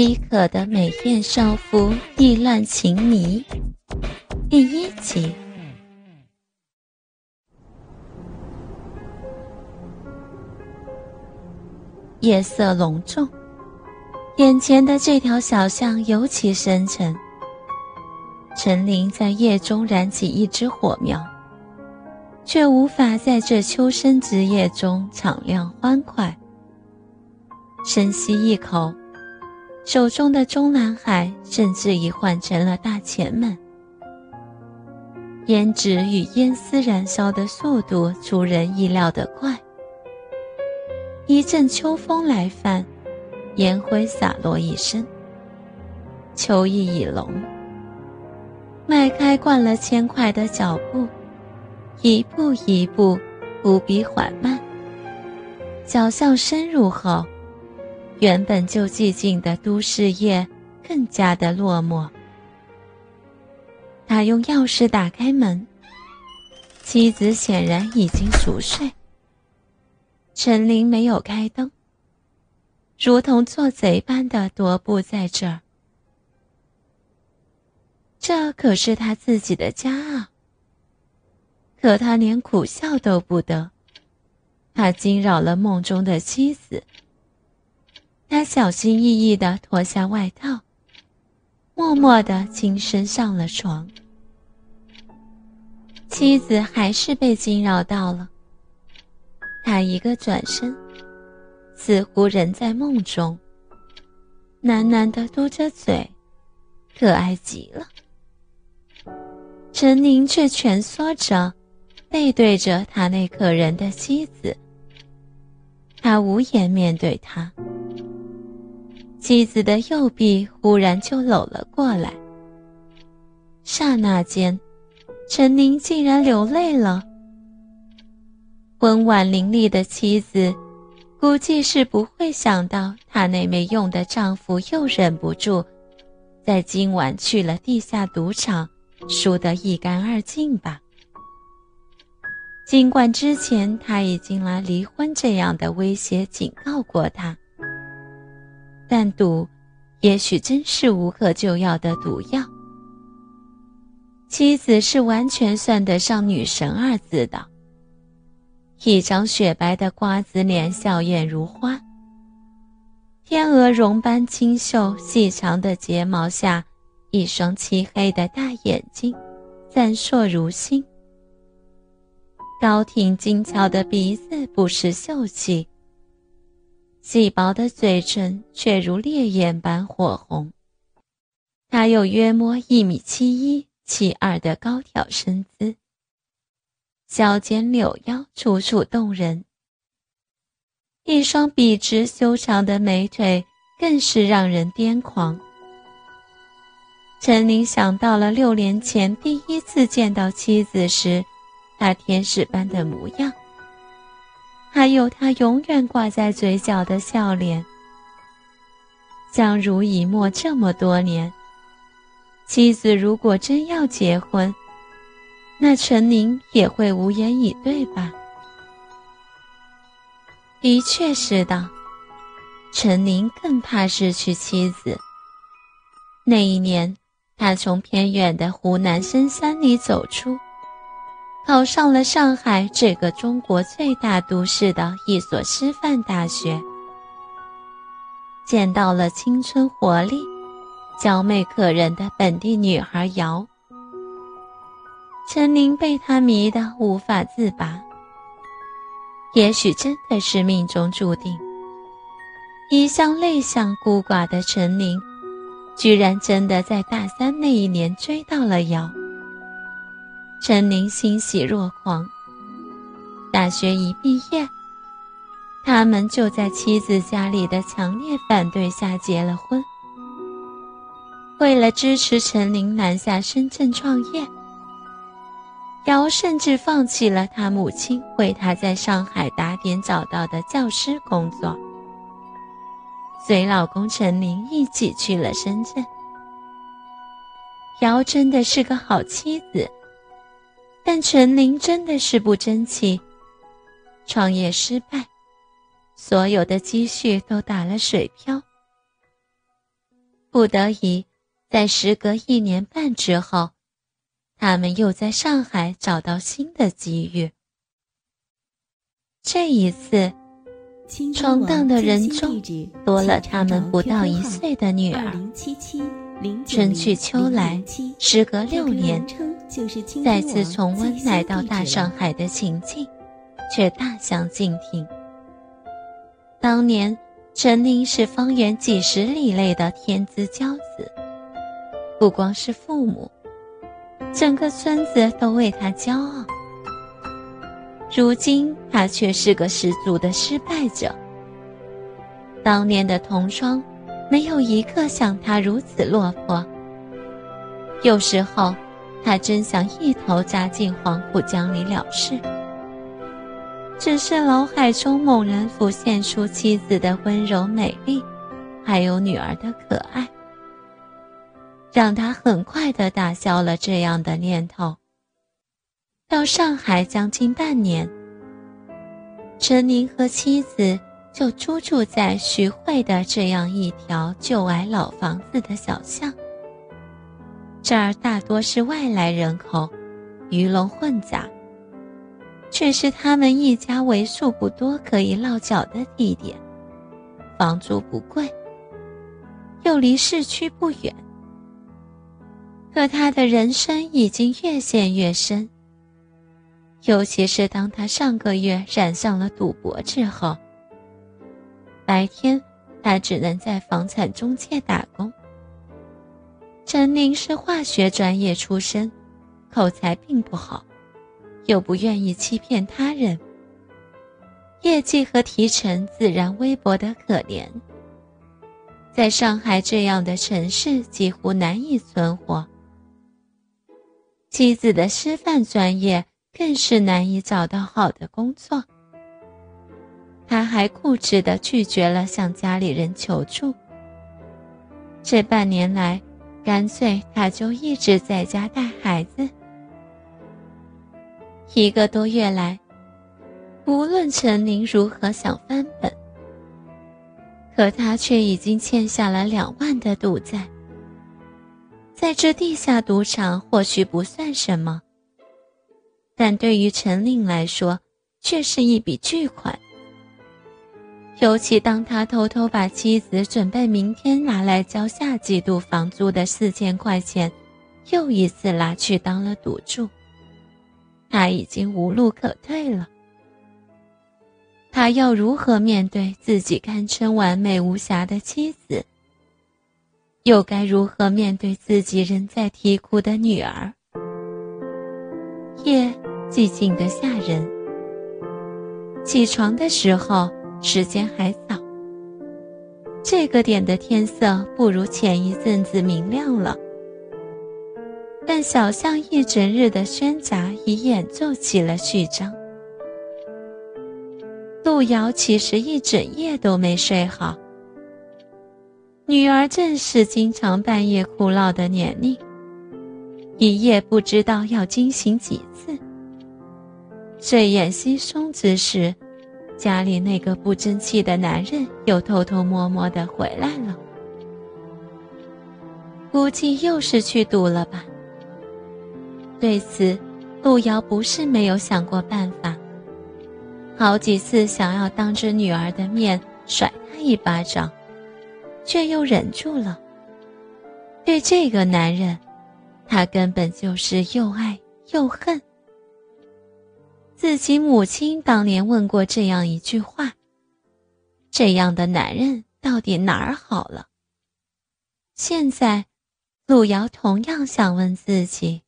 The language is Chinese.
饥渴的美艳少妇意乱情迷，第一集。夜色隆重，眼前的这条小巷尤其深沉。陈琳在夜中燃起一支火苗，却无法在这秋深之夜中敞亮欢快。深吸一口。手中的中南海甚至已换成了大前门，胭脂与烟丝燃烧的速度出人意料的快。一阵秋风来犯，烟灰洒落一身。秋意已浓，迈开惯了轻快的脚步，一步一步，无比缓慢。脚下深入后。原本就寂静的都市夜，更加的落寞。他用钥匙打开门，妻子显然已经熟睡。陈琳没有开灯，如同做贼般的踱步在这儿。这可是他自己的家啊！可他连苦笑都不得，他惊扰了梦中的妻子。他小心翼翼地脱下外套，默默地轻身上了床。妻子还是被惊扰到了。他一个转身，似乎人在梦中，喃喃地嘟着嘴，可爱极了。陈宁却蜷缩着，背对着他那可人的妻子。他无颜面对他。妻子的右臂忽然就搂了过来，刹那间，陈宁竟然流泪了。温婉伶俐的妻子，估计是不会想到她那没用的丈夫又忍不住，在今晚去了地下赌场，输得一干二净吧。尽管之前他已经拿离婚这样的威胁警告过她。但赌，也许真是无可救药的毒药。妻子是完全算得上女神二字的，一张雪白的瓜子脸，笑靥如花。天鹅绒般清秀细长的睫毛下，一双漆黑的大眼睛，闪烁如星。高挺精巧的鼻子不失秀气。细薄的嘴唇却如烈焰般火红。她有约摸一米七一、七二的高挑身姿，小肩柳腰，楚楚动人。一双笔直修长的美腿更是让人癫狂。陈琳想到了六年前第一次见到妻子时，那天使般的模样。还有他永远挂在嘴角的笑脸。相濡以沫这么多年，妻子如果真要结婚，那陈宁也会无言以对吧？的确是的，陈宁更怕失去妻子。那一年，他从偏远的湖南深山里走出。考上了上海这个中国最大都市的一所师范大学，见到了青春活力、娇媚可人的本地女孩瑶。陈琳被她迷得无法自拔。也许真的是命中注定，一向内向孤寡的陈琳，居然真的在大三那一年追到了瑶。陈琳欣喜若狂。大学一毕业，他们就在妻子家里的强烈反对下结了婚。为了支持陈琳南下深圳创业，姚甚至放弃了他母亲为他在上海打点找到的教师工作，随老公陈琳一起去了深圳。姚真的是个好妻子。但陈琳真的是不争气，创业失败，所有的积蓄都打了水漂。不得已，在时隔一年半之后，他们又在上海找到新的机遇。这一次，闯荡的人中多了他们不到一岁的女儿。春去秋来，时隔六年，再次重温来到大上海的情境，却大相径庭。当年。陈宁是方圆几十里内的天之骄子，不光是父母，整个村子都为他骄傲。如今他却是个十足的失败者。当年的同窗，没有一个像他如此落魄。有时候，他真想一头扎进黄浦江里了事。只是脑海中猛然浮现出妻子的温柔美丽，还有女儿的可爱，让他很快的打消了这样的念头。到上海将近半年，陈宁和妻子就租住在徐汇的这样一条旧矮老房子的小巷。这儿大多是外来人口，鱼龙混杂。却是他们一家为数不多可以落脚的地点，房租不贵，又离市区不远。可他的人生已经越陷越深，尤其是当他上个月染上了赌博之后。白天，他只能在房产中介打工。陈宁是化学专业出身，口才并不好。又不愿意欺骗他人，业绩和提成自然微薄得可怜。在上海这样的城市，几乎难以存活。妻子的师范专业更是难以找到好的工作。他还固执地拒绝了向家里人求助。这半年来，干脆他就一直在家带孩子。一个多月来，无论陈宁如何想翻本，可他却已经欠下了两万的赌债。在这地下赌场或许不算什么，但对于陈琳来说，却是一笔巨款。尤其当他偷偷把妻子准备明天拿来交下季度房租的四千块钱，又一次拿去当了赌注。他已经无路可退了。他要如何面对自己堪称完美无瑕的妻子？又该如何面对自己仍在啼哭的女儿？夜寂静的吓人。起床的时候，时间还早。这个点的天色不如前一阵子明亮了。但小巷一整日的喧杂已演奏起了序章。路遥其实一整夜都没睡好。女儿正是经常半夜哭闹的年龄，一夜不知道要惊醒几次。睡眼惺忪之时，家里那个不争气的男人又偷偷摸摸的回来了，估计又是去赌了吧。对此，路遥不是没有想过办法。好几次想要当着女儿的面甩他一巴掌，却又忍住了。对这个男人，他根本就是又爱又恨。自己母亲当年问过这样一句话：“这样的男人到底哪儿好了？”现在，路遥同样想问自己。